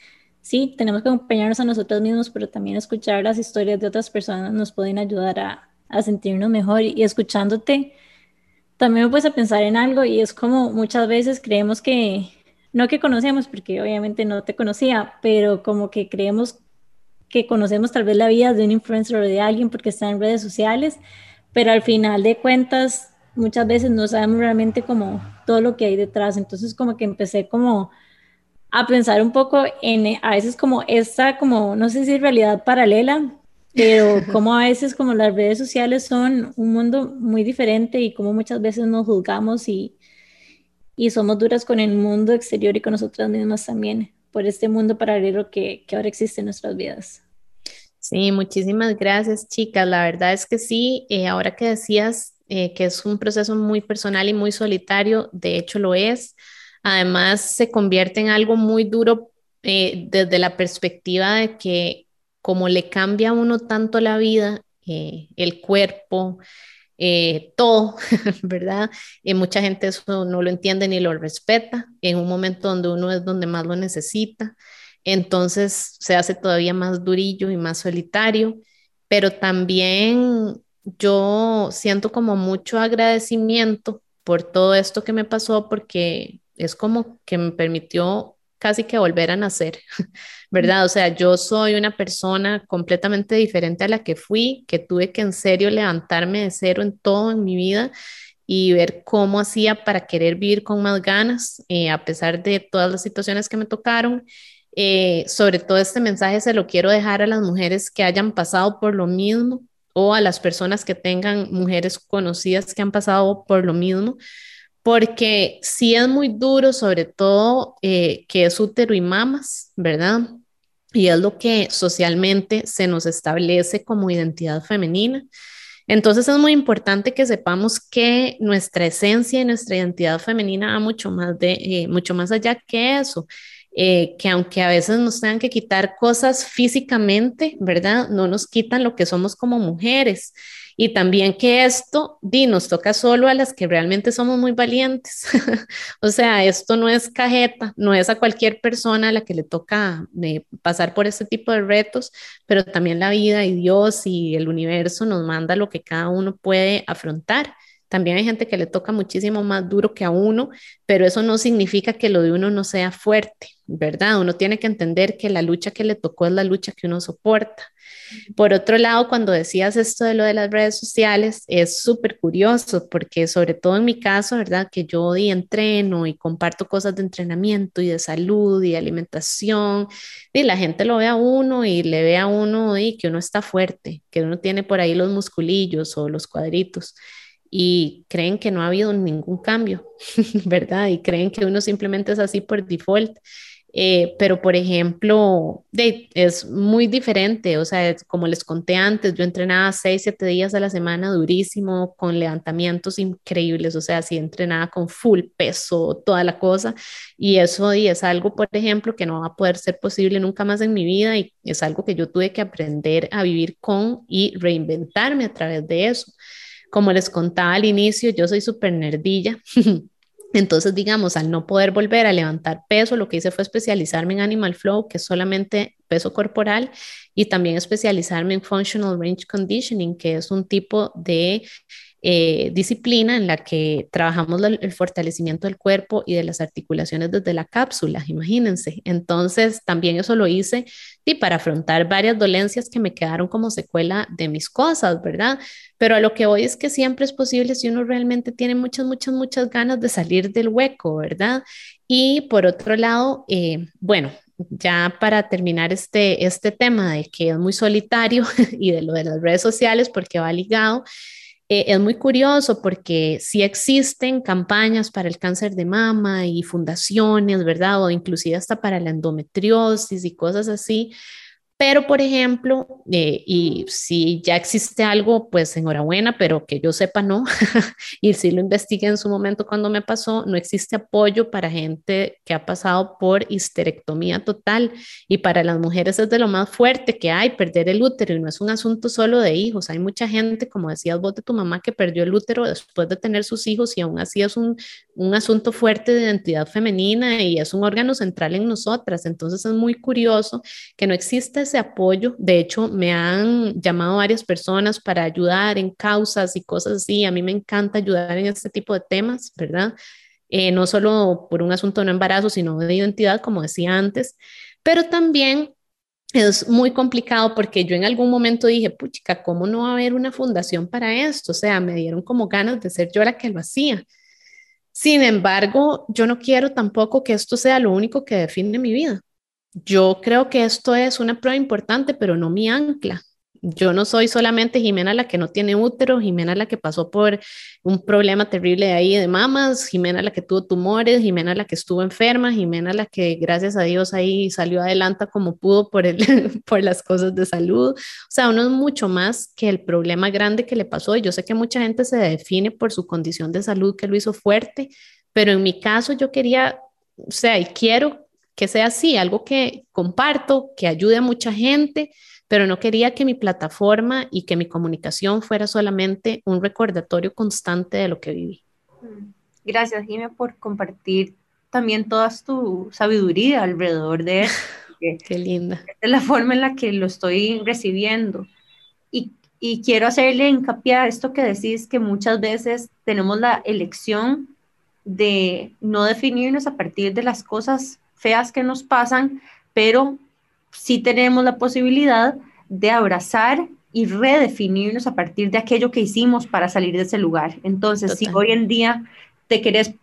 sí, tenemos que acompañarnos a nosotros mismos, pero también escuchar las historias de otras personas nos pueden ayudar a, a sentirnos mejor y escuchándote también me puedes a pensar en algo y es como muchas veces creemos que, no que conocemos, porque obviamente no te conocía, pero como que creemos que conocemos tal vez la vida de un influencer o de alguien porque está en redes sociales, pero al final de cuentas muchas veces no sabemos realmente como todo lo que hay detrás. Entonces como que empecé como a pensar un poco en a veces como esta, como, no sé si realidad paralela, pero (laughs) como a veces como las redes sociales son un mundo muy diferente y como muchas veces nos juzgamos y, y somos duras con el mundo exterior y con nosotras mismas también, por este mundo paralelo que, que ahora existe en nuestras vidas. Sí, muchísimas gracias, chicas. La verdad es que sí, eh, ahora que decías eh, que es un proceso muy personal y muy solitario, de hecho lo es además se convierte en algo muy duro eh, desde la perspectiva de que como le cambia a uno tanto la vida, eh, el cuerpo, eh, todo, (laughs) ¿verdad? Y mucha gente eso no lo entiende ni lo respeta en un momento donde uno es donde más lo necesita. Entonces se hace todavía más durillo y más solitario, pero también yo siento como mucho agradecimiento por todo esto que me pasó porque es como que me permitió casi que volver a nacer, (laughs) ¿verdad? O sea, yo soy una persona completamente diferente a la que fui, que tuve que en serio levantarme de cero en todo en mi vida y ver cómo hacía para querer vivir con más ganas, eh, a pesar de todas las situaciones que me tocaron. Eh, sobre todo este mensaje se lo quiero dejar a las mujeres que hayan pasado por lo mismo o a las personas que tengan mujeres conocidas que han pasado por lo mismo, porque sí es muy duro, sobre todo eh, que es útero y mamas, ¿verdad? Y es lo que socialmente se nos establece como identidad femenina. Entonces es muy importante que sepamos que nuestra esencia y nuestra identidad femenina va mucho más, de, eh, mucho más allá que eso. Eh, que aunque a veces nos tengan que quitar cosas físicamente, ¿verdad? No nos quitan lo que somos como mujeres. Y también que esto di, nos toca solo a las que realmente somos muy valientes. (laughs) o sea, esto no es cajeta, no es a cualquier persona a la que le toca eh, pasar por este tipo de retos, pero también la vida y Dios y el universo nos manda lo que cada uno puede afrontar. También hay gente que le toca muchísimo más duro que a uno, pero eso no significa que lo de uno no sea fuerte, ¿verdad? Uno tiene que entender que la lucha que le tocó es la lucha que uno soporta. Por otro lado, cuando decías esto de lo de las redes sociales, es súper curioso porque sobre todo en mi caso, ¿verdad? Que yo y entreno y comparto cosas de entrenamiento y de salud y alimentación, y la gente lo ve a uno y le ve a uno y que uno está fuerte, que uno tiene por ahí los musculillos o los cuadritos y creen que no ha habido ningún cambio, (laughs) ¿verdad? Y creen que uno simplemente es así por default. Eh, pero, por ejemplo, es muy diferente, o sea, como les conté antes, yo entrenaba seis, siete días a la semana durísimo, con levantamientos increíbles, o sea, sí entrenaba con full peso, toda la cosa, y eso y es algo, por ejemplo, que no va a poder ser posible nunca más en mi vida y es algo que yo tuve que aprender a vivir con y reinventarme a través de eso. Como les contaba al inicio, yo soy súper nerdilla. (laughs) Entonces, digamos, al no poder volver a levantar peso, lo que hice fue especializarme en Animal Flow, que es solamente peso corporal, y también especializarme en Functional Range Conditioning, que es un tipo de eh, disciplina en la que trabajamos el fortalecimiento del cuerpo y de las articulaciones desde la cápsula, imagínense. Entonces, también eso lo hice y para afrontar varias dolencias que me quedaron como secuela de mis cosas, ¿verdad? Pero a lo que voy es que siempre es posible si uno realmente tiene muchas, muchas, muchas ganas de salir del hueco, ¿verdad? Y por otro lado, eh, bueno, ya para terminar este, este tema de que es muy solitario (laughs) y de lo de las redes sociales, porque va ligado, eh, es muy curioso porque sí existen campañas para el cáncer de mama y fundaciones, ¿verdad? O inclusive hasta para la endometriosis y cosas así, pero, por ejemplo, eh, y si ya existe algo, pues enhorabuena, pero que yo sepa no, (laughs) y si lo investigué en su momento cuando me pasó, no existe apoyo para gente que ha pasado por histerectomía total. Y para las mujeres es de lo más fuerte que hay, perder el útero y no es un asunto solo de hijos, hay mucha gente, como decías vos de tu mamá, que perdió el útero después de tener sus hijos y aún así es un, un asunto fuerte de identidad femenina y es un órgano central en nosotras, entonces es muy curioso que no existe ese apoyo. De hecho, me han llamado varias personas para ayudar en causas y cosas así. A mí me encanta ayudar en este tipo de temas, ¿verdad? Eh, no solo por un asunto de no embarazo, sino de identidad, como decía antes, pero también es muy complicado porque yo en algún momento dije, puchica, ¿cómo no va a haber una fundación para esto? O sea, me dieron como ganas de ser yo la que lo hacía. Sin embargo, yo no quiero tampoco que esto sea lo único que define mi vida yo creo que esto es una prueba importante, pero no mi ancla. Yo no soy solamente Jimena la que no tiene útero, Jimena la que pasó por un problema terrible ahí de mamas, Jimena la que tuvo tumores, Jimena la que estuvo enferma, Jimena la que gracias a Dios ahí salió adelante como pudo por, el, (laughs) por las cosas de salud. O sea, uno es mucho más que el problema grande que le pasó. Y yo sé que mucha gente se define por su condición de salud que lo hizo fuerte, pero en mi caso yo quería, o sea, y quiero que sea así, algo que comparto, que ayude a mucha gente, pero no quería que mi plataforma y que mi comunicación fuera solamente un recordatorio constante de lo que viví. Gracias, Jimé, por compartir también toda tu sabiduría alrededor de eso. (laughs) Qué linda. Es la forma en la que lo estoy recibiendo. Y, y quiero hacerle hincapié a esto que decís, que muchas veces tenemos la elección de no definirnos a partir de las cosas feas que nos pasan, pero sí tenemos la posibilidad de abrazar y redefinirnos a partir de aquello que hicimos para salir de ese lugar. Entonces, si hoy en día te querés,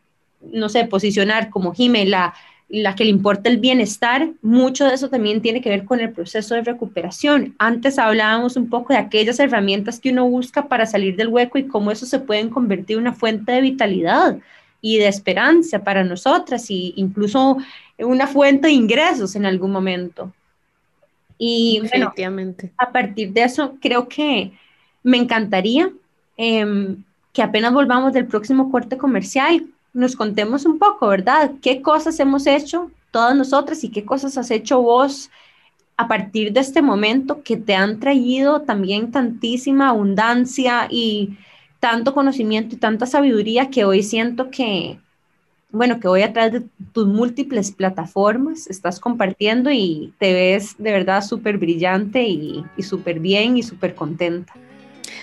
no sé, posicionar como Jime, la, la que le importa el bienestar, mucho de eso también tiene que ver con el proceso de recuperación. Antes hablábamos un poco de aquellas herramientas que uno busca para salir del hueco y cómo eso se puede convertir en una fuente de vitalidad y de esperanza para nosotras e incluso una fuente de ingresos en algún momento. Y bueno, a partir de eso, creo que me encantaría em, que apenas volvamos del próximo corte comercial, nos contemos un poco, ¿verdad? ¿Qué cosas hemos hecho todas nosotras y qué cosas has hecho vos a partir de este momento que te han traído también tantísima abundancia y tanto conocimiento y tanta sabiduría que hoy siento que, bueno, que hoy a través de tus múltiples plataformas estás compartiendo y te ves de verdad súper brillante y, y súper bien y súper contenta.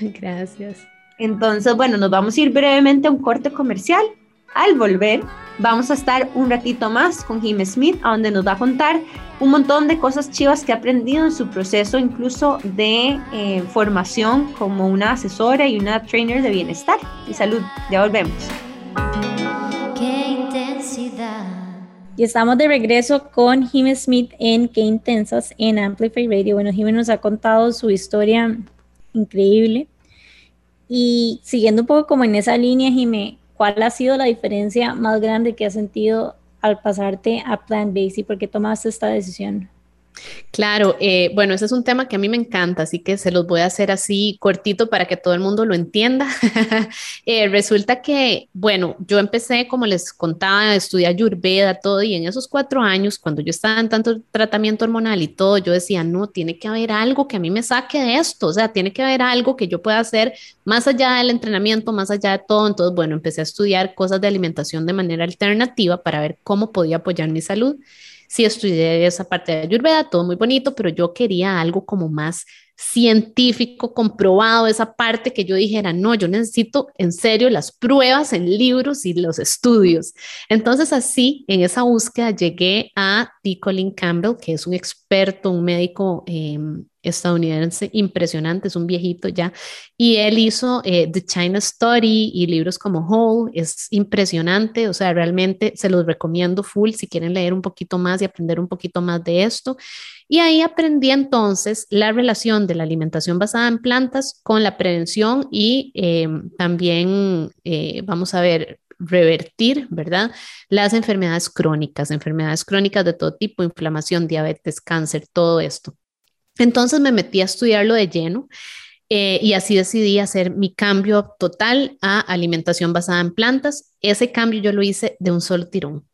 Gracias. Entonces, bueno, nos vamos a ir brevemente a un corte comercial. Al volver, vamos a estar un ratito más con Jim Smith, a donde nos va a contar un montón de cosas chivas que ha aprendido en su proceso, incluso de eh, formación como una asesora y una trainer de bienestar y salud. Ya volvemos. Y estamos de regreso con Jim Smith en Qué Intensas en Amplify Radio. Bueno, Jim nos ha contado su historia increíble. Y siguiendo un poco como en esa línea, Jimé, ¿cuál ha sido la diferencia más grande que has sentido al pasarte a Plant Based y por qué tomaste esta decisión? Claro, eh, bueno, ese es un tema que a mí me encanta, así que se los voy a hacer así cortito para que todo el mundo lo entienda. (laughs) Eh, resulta que, bueno, yo empecé, como les contaba, a estudiar Ayurveda, todo, y en esos cuatro años, cuando yo estaba en tanto tratamiento hormonal y todo, yo decía, no, tiene que haber algo que a mí me saque de esto, o sea, tiene que haber algo que yo pueda hacer más allá del entrenamiento, más allá de todo. Entonces, bueno, empecé a estudiar cosas de alimentación de manera alternativa para ver cómo podía apoyar mi salud sí estudié esa parte de Ayurveda, todo muy bonito, pero yo quería algo como más científico, comprobado, esa parte que yo dijera, no, yo necesito en serio las pruebas en libros y los estudios. Entonces así, en esa búsqueda llegué a T. Colin Campbell, que es un experto, un médico eh, estadounidense impresionante, es un viejito ya, y él hizo eh, The China Story y libros como Whole, es impresionante, o sea, realmente se los recomiendo full si quieren leer un poquito más y aprender un poquito más de esto. Y ahí aprendí entonces la relación de la alimentación basada en plantas con la prevención y eh, también, eh, vamos a ver, revertir, ¿verdad? Las enfermedades crónicas, enfermedades crónicas de todo tipo, inflamación, diabetes, cáncer, todo esto. Entonces me metí a estudiarlo de lleno eh, y así decidí hacer mi cambio total a alimentación basada en plantas. Ese cambio yo lo hice de un solo tirón.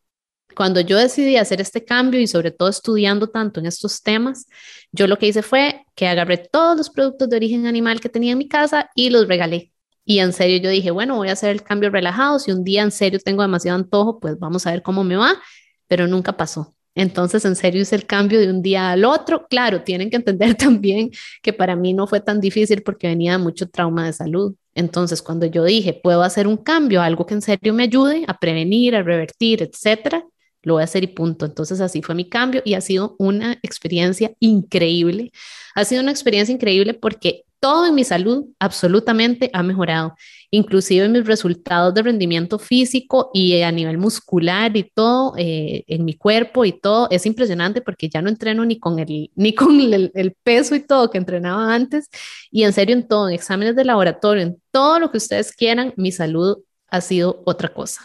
Cuando yo decidí hacer este cambio y sobre todo estudiando tanto en estos temas, yo lo que hice fue que agarré todos los productos de origen animal que tenía en mi casa y los regalé. Y en serio yo dije, bueno, voy a hacer el cambio relajado. Si un día en serio tengo demasiado antojo, pues vamos a ver cómo me va, pero nunca pasó. Entonces, en serio, hice el cambio de un día al otro. Claro, tienen que entender (laughs) también que para mí no fue tan difícil porque venía de mucho trauma de salud. Entonces, cuando yo dije, puedo hacer un cambio, algo que en serio me ayude a prevenir, a revertir, etcétera, lo voy a hacer y punto. Entonces, así fue mi cambio y ha sido una experiencia increíble. Ha sido una experiencia increíble porque todo en mi salud absolutamente ha mejorado, inclusive mis resultados de rendimiento físico y a nivel muscular y todo eh, en mi cuerpo y todo. Es impresionante porque ya no entreno ni con el (laughs) ni con el, el, peso y todo que entrenaba antes. Y en serio en todo, en exámenes de laboratorio, en todo lo que ustedes quieran, mi salud ha sido otra cosa.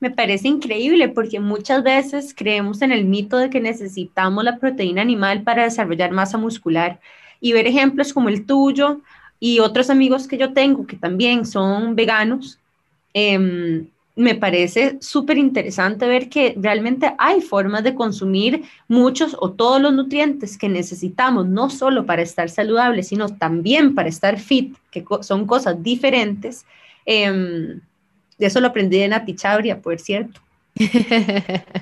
Me parece increíble porque muchas veces creemos en el mito de que necesitamos la proteína animal para desarrollar masa muscular y ver ejemplos como el tuyo y otros amigos que yo tengo que también son veganos, eh, me parece súper interesante ver que realmente hay formas de consumir muchos o todos los nutrientes que necesitamos, no solo para estar saludables, sino también para estar fit, que son cosas diferentes. Eh, de eso lo aprendí en Nati por cierto. (laughs)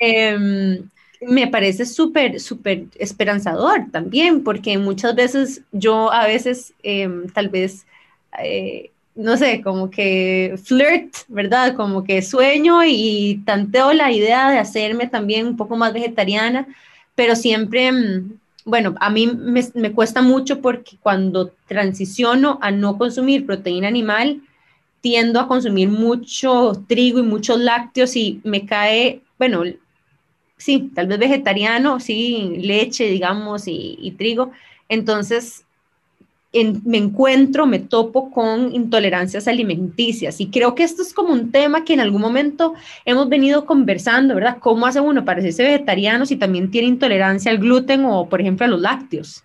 eh, me parece súper, súper esperanzador también, porque muchas veces yo a veces em, tal vez, eh, no sé, como que flirt, ¿verdad? Como que sueño y tanteo la idea de hacerme también un poco más vegetariana, pero siempre, mm, bueno, a mí me, me cuesta mucho porque cuando transiciono a no consumir proteína animal, tiendo a consumir mucho trigo y muchos lácteos y me cae, bueno, sí, tal vez vegetariano, sí, leche, digamos, y, trigo. Entonces, me encuentro, me topo con intolerancias alimenticias y creo que esto es como un tema que en algún momento hemos venido conversando, ¿verdad? ¿Cómo hace uno para ser vegetariano si también tiene intolerancia al gluten o, por ejemplo, a los lácteos?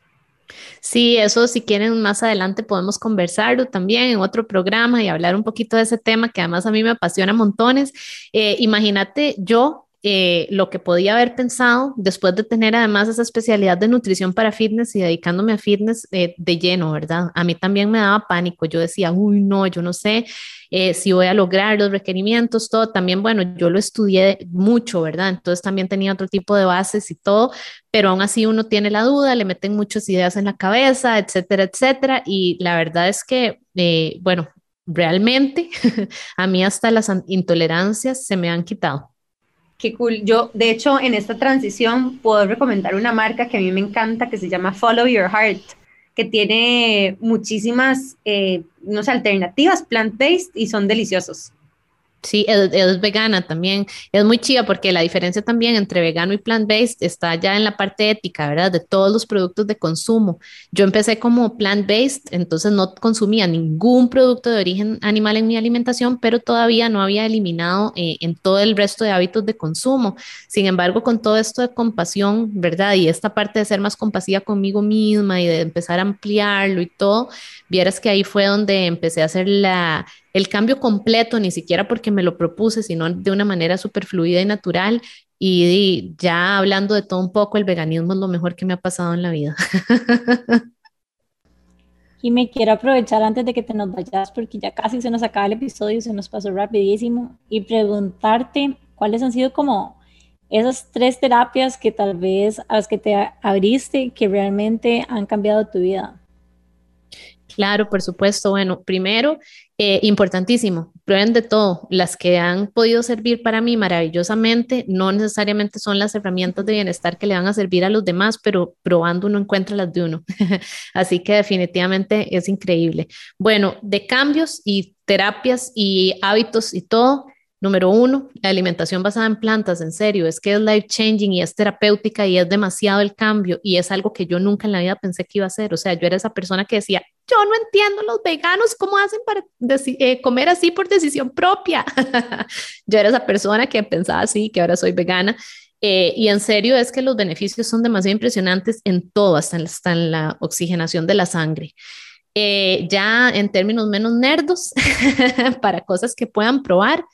Sí, eso si quieren más adelante podemos conversarlo también en otro programa y hablar un poquito de ese tema que además a mí me apasiona montones. Eh, imagínate yo eh, lo que podía haber pensado después de tener además esa especialidad de nutrición para fitness y dedicándome a fitness eh, de lleno, ¿verdad? A mí también me daba pánico. Yo decía, uy, no, yo no sé eh, si voy a lograr los requerimientos, todo. También, bueno, yo lo estudié mucho, ¿verdad? Entonces también tenía otro tipo de bases y todo, pero aún así uno tiene la duda, le meten muchas ideas en la cabeza, etcétera, etcétera. Y la verdad es que, bueno, realmente (laughs) a mí hasta las intolerancias se me han quitado. Qué cool. Yo, de hecho, en esta transición puedo recomendar una marca que a mí me encanta que se llama Follow Your Heart, que tiene muchísimas, eh, no sé, alternativas plant-based y son deliciosos. Sí, es, vegana también. Es muy chida porque la diferencia también entre vegano y plant-based está ya en la parte ética, ¿verdad? De todos los productos de consumo. Yo empecé como plant-based, entonces no consumía ningún producto de origen animal en mi alimentación, pero todavía no había eliminado eh, en todo el resto de hábitos de consumo. Sin embargo, con todo esto de compasión, ¿verdad? Y esta parte de ser más compasiva conmigo misma y de empezar a ampliarlo y todo, vieras que ahí fue donde empecé a hacer la el cambio completo, ni siquiera porque me lo propuse, sino de una manera súper fluida y natural. Y, ya hablando de todo un poco, el veganismo es lo mejor que me ha pasado en la vida. (laughs) Y me quiero aprovechar antes de que te nos vayas, porque ya casi se nos acaba el episodio, se nos pasó rapidísimo, y preguntarte cuáles han sido como esas tres terapias que tal vez a las que te abriste, que realmente han cambiado tu vida. Claro, por supuesto. Bueno, primero, eh, importantísimo, prueben de todo. Las que han podido servir para mí maravillosamente, no necesariamente son las herramientas de bienestar que le van a servir a los demás, pero probando uno encuentra las de uno. (laughs) Así que definitivamente es increíble. Bueno, de cambios y terapias y hábitos y todo, Número uno, la alimentación basada en plantas, en serio, es que es life changing y es terapéutica y es demasiado el cambio y es algo que yo nunca en la vida pensé que iba a ser. O sea, yo era esa persona que decía, yo no entiendo los veganos cómo hacen para eh, comer así por decisión propia. (laughs) yo era esa persona que pensaba así, que ahora soy vegana. Eh, y en serio es que los beneficios son demasiado impresionantes en todo, hasta en, la oxigenación de la sangre. Eh, ya en términos menos nerdos, (laughs) para cosas que puedan probar,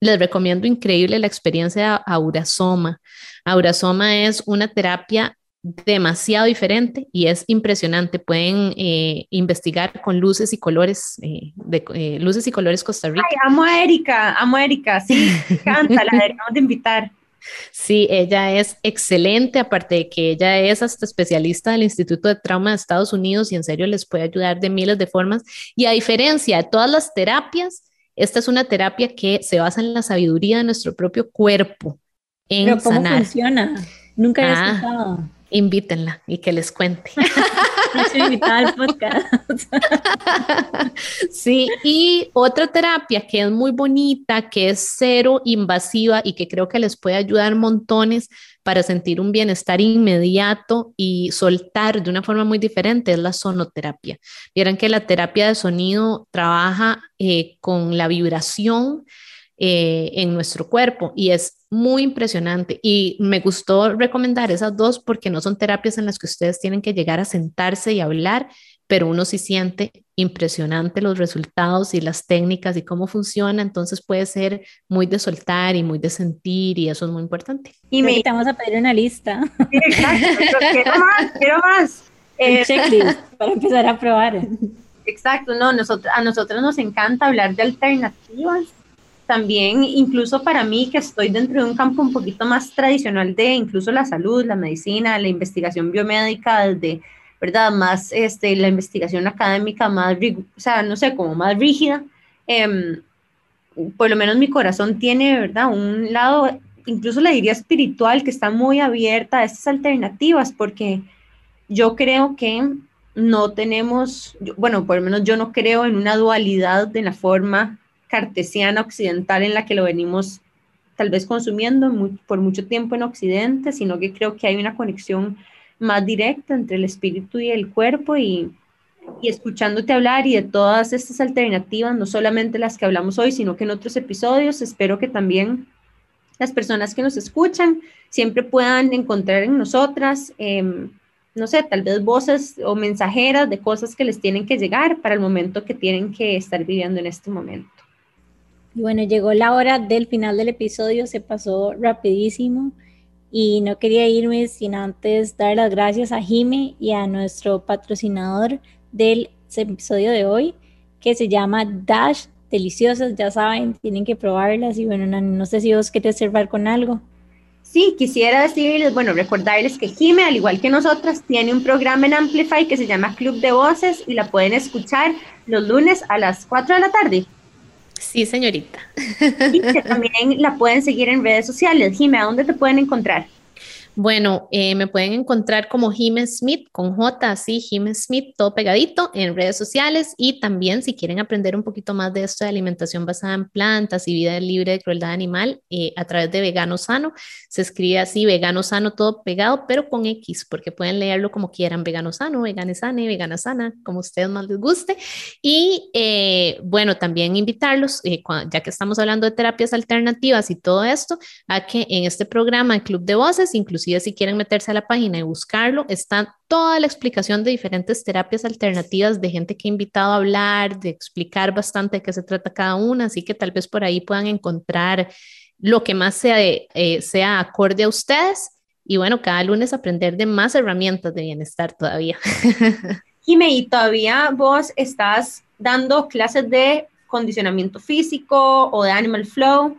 les recomiendo increíble la experiencia de Aurasoma. Aurasoma es una terapia demasiado diferente y es impresionante. Pueden eh, investigar con luces y colores, eh, de eh, luces y colores Costa Rica. Ay, amo a Erika, amo a Erika, sí, me (laughs) encanta, la deberíamos de invitar. Sí, ella es excelente, aparte de que ella es hasta especialista del Instituto de Trauma de Estados Unidos y en serio les puede ayudar de miles de formas. Y a diferencia de todas las terapias, esta es una terapia que se basa en la sabiduría de nuestro propio cuerpo. En Pero ¿cómo funciona? Nunca he ah, escuchado. Invítenla y que les cuente. (laughs) al podcast. (laughs) sí, y otra terapia que es muy bonita, que es cero invasiva y que creo que les puede ayudar montones para sentir un bienestar inmediato y soltar de una forma muy diferente es la sonoterapia. Vieran que la terapia de sonido trabaja eh, con la vibración eh, en nuestro cuerpo y es muy impresionante. Y me gustó recomendar esas dos porque no son terapias en las que ustedes tienen que llegar a sentarse y hablar, pero uno sí siente impresionante los resultados y las técnicas y cómo funciona, entonces puede ser muy de soltar y muy de sentir y eso es muy importante. Y me vamos a pedir una lista. exacto, quiero más, quiero más. (laughs) Eh, checklist para empezar a probar. Exacto, no, nosotros, a nosotros nos encanta hablar de alternativas. También, incluso para mí, que estoy dentro de un campo un poquito más tradicional de incluso la salud, la medicina, la investigación biomédica, desde ¿verdad? Más este, la investigación académica, más, o sea, no sé, como más rígida. Em, por lo menos mi corazón tiene, ¿verdad? Un lado, incluso le diría espiritual, que está muy abierta a estas alternativas, porque yo creo que no tenemos, bueno, por lo menos yo no creo en una dualidad de la forma cartesiana occidental en la que lo venimos tal vez consumiendo por mucho tiempo en Occidente, sino que creo que hay una conexión más directa entre el espíritu y el cuerpo y, y escuchándote hablar y de todas estas alternativas, no solamente las que hablamos hoy, sino que en otros episodios, espero que también las personas que nos escuchan siempre puedan encontrar en nosotras, em, no sé, tal vez voces o mensajeras de cosas que les tienen que llegar para el momento que tienen que estar viviendo en este momento. Y bueno, llegó la hora del final del episodio, se pasó rapidísimo y no quería irme sin antes dar las gracias a Jime y a nuestro patrocinador del episodio de hoy, que se llama Dash Deliciosas, ya saben, tienen que probarlas y bueno, no, sé si vos querés cerrar con algo. Sí, quisiera decirles, bueno, recordarles que Jime, al igual que nosotras, tiene un programa en Amplify que se llama Club de Voces y la pueden escuchar los lunes a las 4 de la tarde. Sí, señorita. Y que también la pueden seguir en redes sociales. Jime, ¿a dónde te pueden encontrar? Bueno, eh, me pueden encontrar como Jim Smith con J, así, Jim Smith, todo pegadito en redes sociales y también si quieren aprender un poquito más de esto de alimentación basada en plantas y vida libre de crueldad animal eh, a través de Vegano Sano, se escribe así, Vegano Sano, todo pegado, pero con X, porque pueden leerlo como quieran, Vegano Sano, Vegana Sana, Vegana Sana, como ustedes más les guste. Y eh, bueno, también invitarlos, ya que estamos hablando de terapias alternativas y todo esto, a que en este programa, el Club de Voces, incluso si quieren meterse a la página y buscarlo, está toda la explicación de diferentes terapias alternativas de gente que he invitado a hablar, de explicar bastante de qué se trata cada una, así que tal vez por ahí puedan encontrar lo que más sea, eh, sea acorde a ustedes y bueno, cada lunes aprender de más herramientas de bienestar todavía. (laughs) Jime, ¿y todavía vos estás dando clases de condicionamiento físico o de animal flow?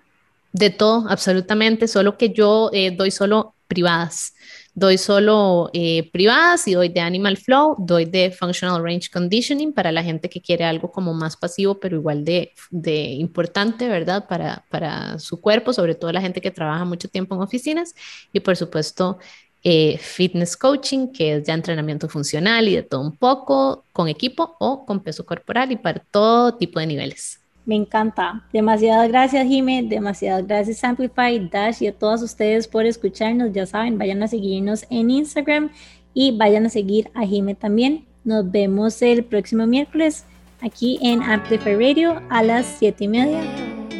De todo, absolutamente, solo que yo eh, doy solo privadas. Doy solo eh, privadas y doy de Animal Flow, doy de Functional Range Conditioning para la gente que quiere algo como más pasivo, pero igual de, de importante, ¿verdad? Para, para su cuerpo, sobre todo la gente que trabaja mucho tiempo en oficinas. Y por supuesto, eh, fitness coaching, que es ya entrenamiento funcional y de todo un poco, con equipo o con peso corporal y para todo tipo de niveles. Me encanta. Demasiadas gracias, Jime. Demasiadas gracias, Amplify, Dash y a todos ustedes por escucharnos. Ya saben, vayan a seguirnos en Instagram y vayan a seguir a Jime también. Nos vemos el próximo miércoles aquí en Amplify Radio a las 7 y media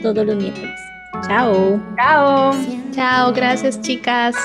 todos los miércoles. Chao. Chao. Chao. Gracias, chicas.